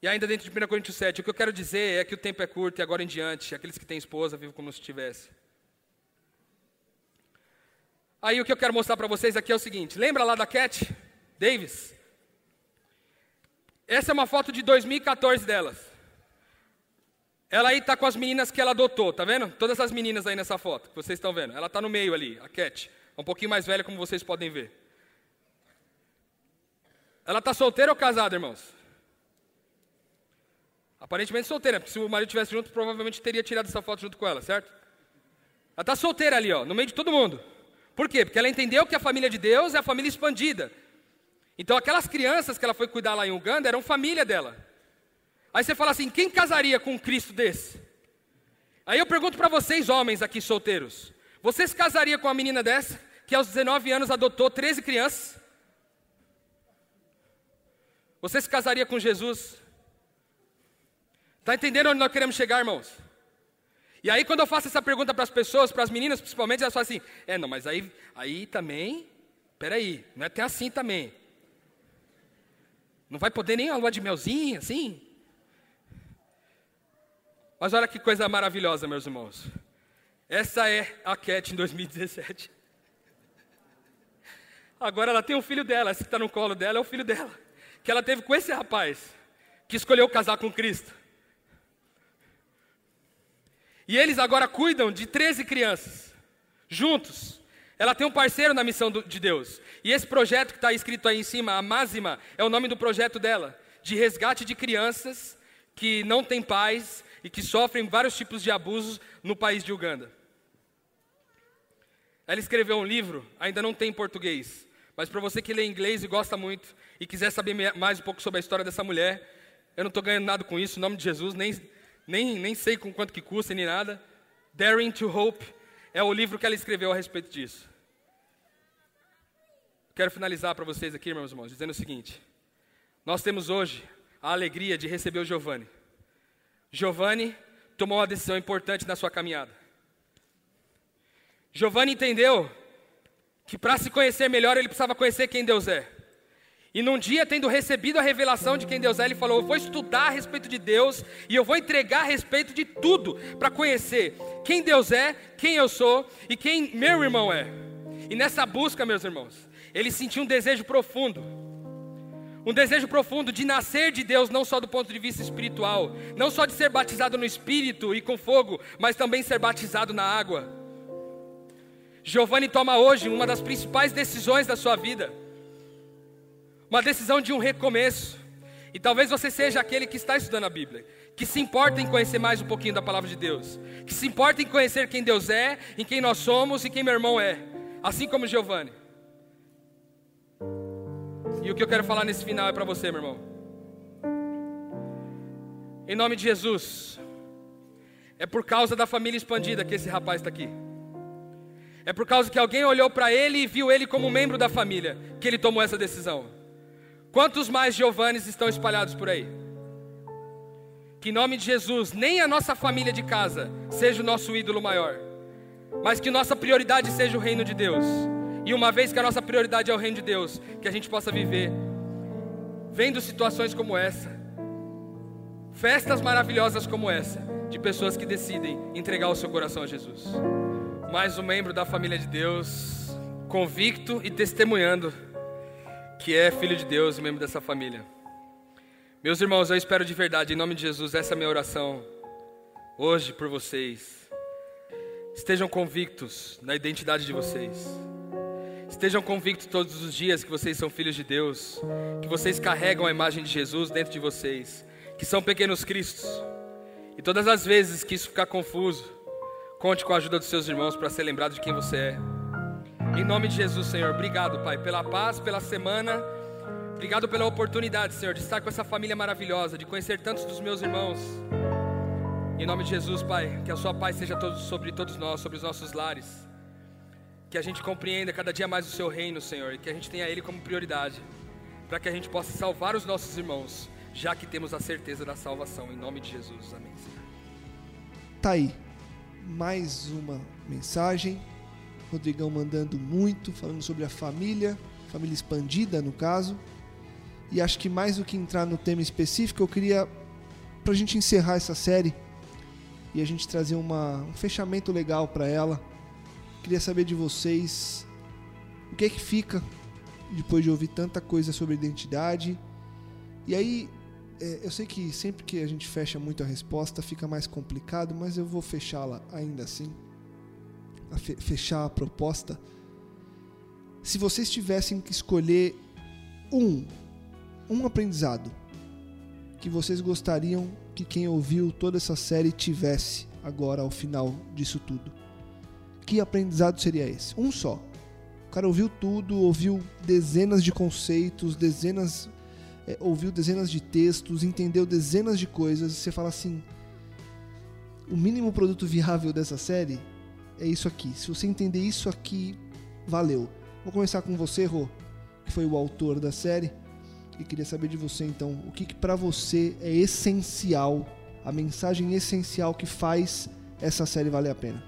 E ainda dentro de 1 Coríntios 7, o que eu quero dizer é que o tempo é curto e agora em diante, aqueles que têm esposa vivem como se tivesse. Aí o que eu quero mostrar para vocês aqui é o seguinte: lembra lá da Cat Davis? Essa é uma foto de 2014 delas. Ela aí está com as meninas que ela adotou, tá vendo? Todas essas meninas aí nessa foto que vocês estão vendo. Ela está no meio ali, a Cat. É um pouquinho mais velha, como vocês podem ver. Ela está solteira ou casada, irmãos? Aparentemente solteira, porque se o marido estivesse junto, provavelmente teria tirado essa foto junto com ela, certo? Ela está solteira ali, ó, no meio de todo mundo. Por quê? Porque ela entendeu que a família de Deus é a família expandida. Então aquelas crianças que ela foi cuidar lá em Uganda eram família dela. Aí você fala assim: quem casaria com um Cristo desse? Aí eu pergunto para vocês, homens aqui solteiros: vocês casariam com uma menina dessa, que aos 19 anos adotou 13 crianças? Você se casaria com Jesus? Está entendendo onde nós queremos chegar, irmãos? E aí, quando eu faço essa pergunta para as pessoas, para as meninas principalmente, elas falam assim: é, não, mas aí, aí também, peraí, não é até assim também. Não vai poder nem a lua de melzinha, assim? Mas olha que coisa maravilhosa, meus irmãos. Essa é a Cat em 2017. Agora ela tem um filho dela, esse que está no colo dela é o filho dela. Que ela teve com esse rapaz, que escolheu casar com Cristo. E eles agora cuidam de 13 crianças, juntos. Ela tem um parceiro na missão do, de Deus. E esse projeto que está escrito aí em cima, a Másima, é o nome do projeto dela, de resgate de crianças que não têm pais e que sofrem vários tipos de abusos no país de Uganda. Ela escreveu um livro, ainda não tem em português, mas para você que lê inglês e gosta muito e quiser saber mais um pouco sobre a história dessa mulher, eu não estou ganhando nada com isso, em nome de Jesus, nem, nem, nem sei com quanto que custa nem nada. Daring to Hope é o livro que ela escreveu a respeito disso. Quero finalizar para vocês aqui, meus irmãos, dizendo o seguinte: Nós temos hoje a alegria de receber o Giovanni. Giovanni tomou uma decisão importante na sua caminhada. Giovanni entendeu que para se conhecer melhor ele precisava conhecer quem Deus é. E num dia, tendo recebido a revelação de quem Deus é, ele falou: Eu vou estudar a respeito de Deus e eu vou entregar a respeito de tudo para conhecer quem Deus é, quem eu sou e quem meu irmão é. E nessa busca, meus irmãos, ele sentiu um desejo profundo. Um desejo profundo de nascer de Deus, não só do ponto de vista espiritual, não só de ser batizado no espírito e com fogo, mas também ser batizado na água. Giovanni toma hoje uma das principais decisões da sua vida uma decisão de um recomeço. E talvez você seja aquele que está estudando a Bíblia, que se importa em conhecer mais um pouquinho da palavra de Deus, que se importa em conhecer quem Deus é, em quem nós somos e quem meu irmão é, assim como Giovanni. E o que eu quero falar nesse final é para você, meu irmão. Em nome de Jesus, é por causa da família expandida que esse rapaz está aqui. É por causa que alguém olhou para ele e viu ele como membro da família que ele tomou essa decisão. Quantos mais Giovannis estão espalhados por aí? Que em nome de Jesus, nem a nossa família de casa seja o nosso ídolo maior, mas que nossa prioridade seja o reino de Deus. E uma vez que a nossa prioridade é o reino de Deus, que a gente possa viver vendo situações como essa, festas maravilhosas como essa, de pessoas que decidem entregar o seu coração a Jesus. Mais um membro da família de Deus, convicto e testemunhando que é filho de Deus e membro dessa família. Meus irmãos, eu espero de verdade, em nome de Jesus, essa é a minha oração hoje por vocês. Estejam convictos na identidade de vocês. Estejam convictos todos os dias que vocês são filhos de Deus, que vocês carregam a imagem de Jesus dentro de vocês, que são pequenos cristos. E todas as vezes que isso ficar confuso, conte com a ajuda dos seus irmãos para ser lembrado de quem você é. Em nome de Jesus, Senhor, obrigado, Pai, pela paz, pela semana. Obrigado pela oportunidade, Senhor, de estar com essa família maravilhosa, de conhecer tantos dos meus irmãos. Em nome de Jesus, Pai, que a Sua paz seja sobre todos nós, sobre os nossos lares. Que a gente compreenda cada dia mais o Seu reino, Senhor, e que a gente tenha Ele como prioridade, para que a gente possa salvar os nossos irmãos, já que temos a certeza da salvação. Em nome de Jesus, amém. Senhor. Tá aí, mais uma mensagem Rodrigão mandando muito, falando sobre a família, família expandida no caso. E acho que mais do que entrar no tema específico, eu queria, para a gente encerrar essa série e a gente trazer uma, um fechamento legal para ela, queria saber de vocês o que é que fica depois de ouvir tanta coisa sobre identidade. E aí, é, eu sei que sempre que a gente fecha muito a resposta fica mais complicado, mas eu vou fechá-la ainda assim a fechar a proposta, se vocês tivessem que escolher um, um aprendizado que vocês gostariam que quem ouviu toda essa série tivesse agora ao final disso tudo, que aprendizado seria esse? Um só. O cara ouviu tudo, ouviu dezenas de conceitos, dezenas, é, ouviu dezenas de textos, entendeu dezenas de coisas, e você fala assim: o mínimo produto viável dessa série é isso aqui. Se você entender isso aqui, valeu. Vou começar com você, Rô, que foi o autor da série. E queria saber de você então, o que, que para você é essencial, a mensagem essencial que faz essa série valer a pena?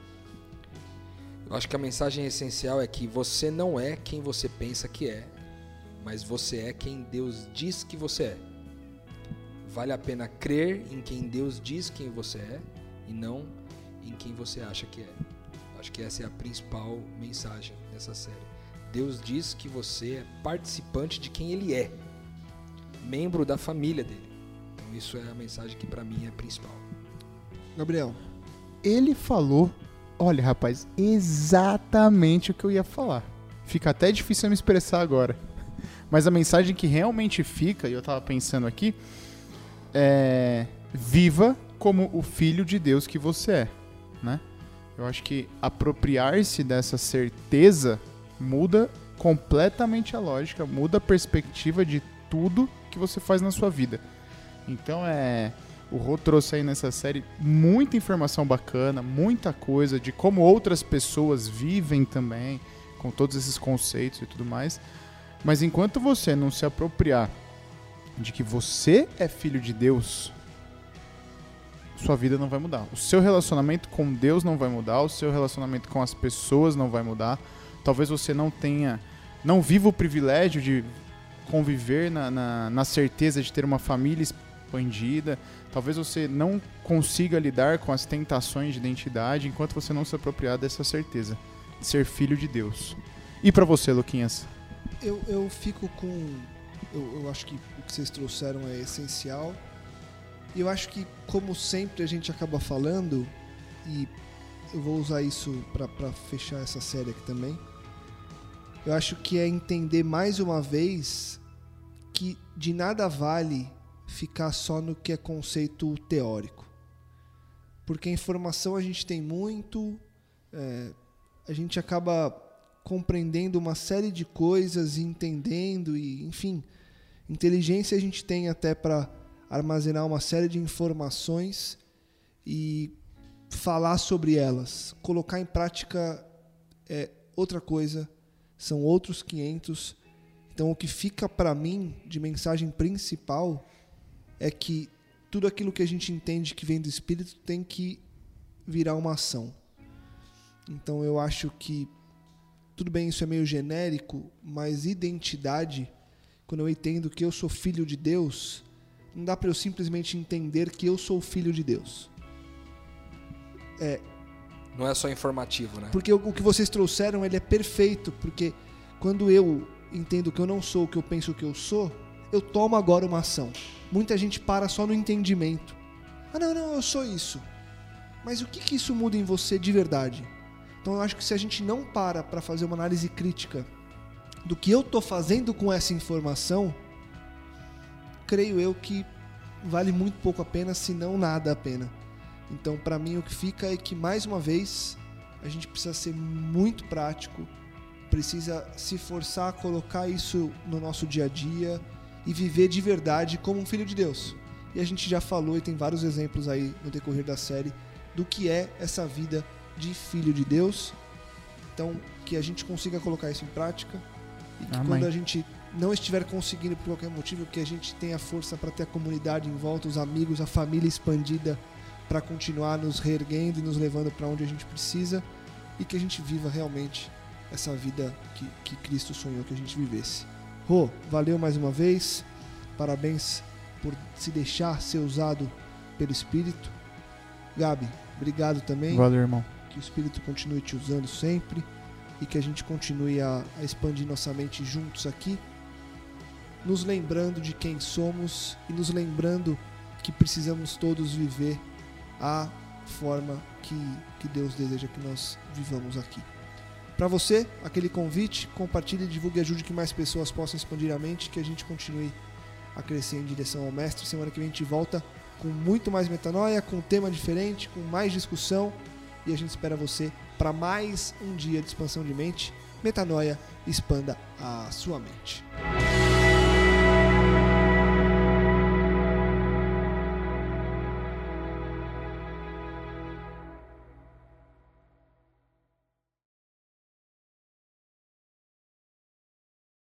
Eu acho que a mensagem essencial é que você não é quem você pensa que é, mas você é quem Deus diz que você é. Vale a pena crer em quem Deus diz quem você é e não em quem você acha que é. Acho que essa é a principal mensagem dessa série. Deus diz que você é participante de quem Ele é, membro da família dele. Então isso é a mensagem que para mim é principal. Gabriel, ele falou, olha rapaz, exatamente o que eu ia falar. Fica até difícil eu me expressar agora. Mas a mensagem que realmente fica, e eu tava pensando aqui, é viva como o filho de Deus que você é, né? Eu acho que apropriar-se dessa certeza muda completamente a lógica, muda a perspectiva de tudo que você faz na sua vida. Então é. O Rô trouxe aí nessa série muita informação bacana, muita coisa de como outras pessoas vivem também, com todos esses conceitos e tudo mais. Mas enquanto você não se apropriar de que você é filho de Deus, sua vida não vai mudar. O seu relacionamento com Deus não vai mudar, o seu relacionamento com as pessoas não vai mudar. Talvez você não tenha, não viva o privilégio de conviver na, na, na certeza de ter uma família expandida. Talvez você não consiga lidar com as tentações de identidade enquanto você não se apropriar dessa certeza de ser filho de Deus. E para você, Luquinhas? Eu, eu fico com. Eu, eu acho que o que vocês trouxeram é essencial. Eu acho que, como sempre a gente acaba falando, e eu vou usar isso para fechar essa série aqui também. Eu acho que é entender mais uma vez que de nada vale ficar só no que é conceito teórico. Porque informação a gente tem muito, é, a gente acaba compreendendo uma série de coisas entendendo, e enfim, inteligência a gente tem até para armazenar uma série de informações e falar sobre elas. Colocar em prática é outra coisa, são outros 500. Então, o que fica para mim de mensagem principal é que tudo aquilo que a gente entende que vem do Espírito tem que virar uma ação. Então, eu acho que tudo bem, isso é meio genérico, mas identidade, quando eu entendo que eu sou filho de Deus, não dá para eu simplesmente entender que eu sou filho de Deus. É, não é só informativo, né? Porque o, que vocês trouxeram, ele é perfeito, porque quando eu entendo que eu não sou o que eu penso que eu sou, eu tomo agora uma ação. Muita gente para só no entendimento. Ah, não, não, eu sou isso. Mas o que, que isso muda em você de verdade? Então eu acho que se a gente não para para fazer uma análise crítica do que eu estou fazendo com essa informação, creio eu que vale muito pouco a pena, se não nada a pena. Então, para mim, o que fica é que, mais uma vez, a gente precisa ser muito prático, precisa se forçar a colocar isso no nosso dia a dia e viver de verdade como um filho de Deus. E a gente já falou e tem vários exemplos aí no decorrer da série do que é essa vida de filho de Deus. Então, que a gente consiga colocar isso em prática e que Amém. quando a gente não estiver conseguindo por qualquer motivo, que a gente tenha força para ter a comunidade em volta, os amigos, a família expandida para continuar nos reerguendo e nos levando para onde a gente precisa e que a gente viva realmente essa vida que, que Cristo sonhou que a gente vivesse. Rô, valeu mais uma vez, parabéns por se deixar ser usado pelo Espírito. Gabi, obrigado também. Valeu, irmão. Que o Espírito continue te usando sempre e que a gente continue a, a expandir nossa mente juntos aqui, nos lembrando de quem somos e nos lembrando que precisamos todos viver a forma que, que Deus deseja que nós vivamos aqui. Para você, aquele convite, compartilhe, divulgue e ajude que mais pessoas possam expandir a mente, que a gente continue a crescer em direção ao Mestre. Semana que vem a gente volta com muito mais metanoia, com um tema diferente, com mais discussão e a gente espera você para mais um dia de expansão de mente. Metanoia, expanda a sua mente.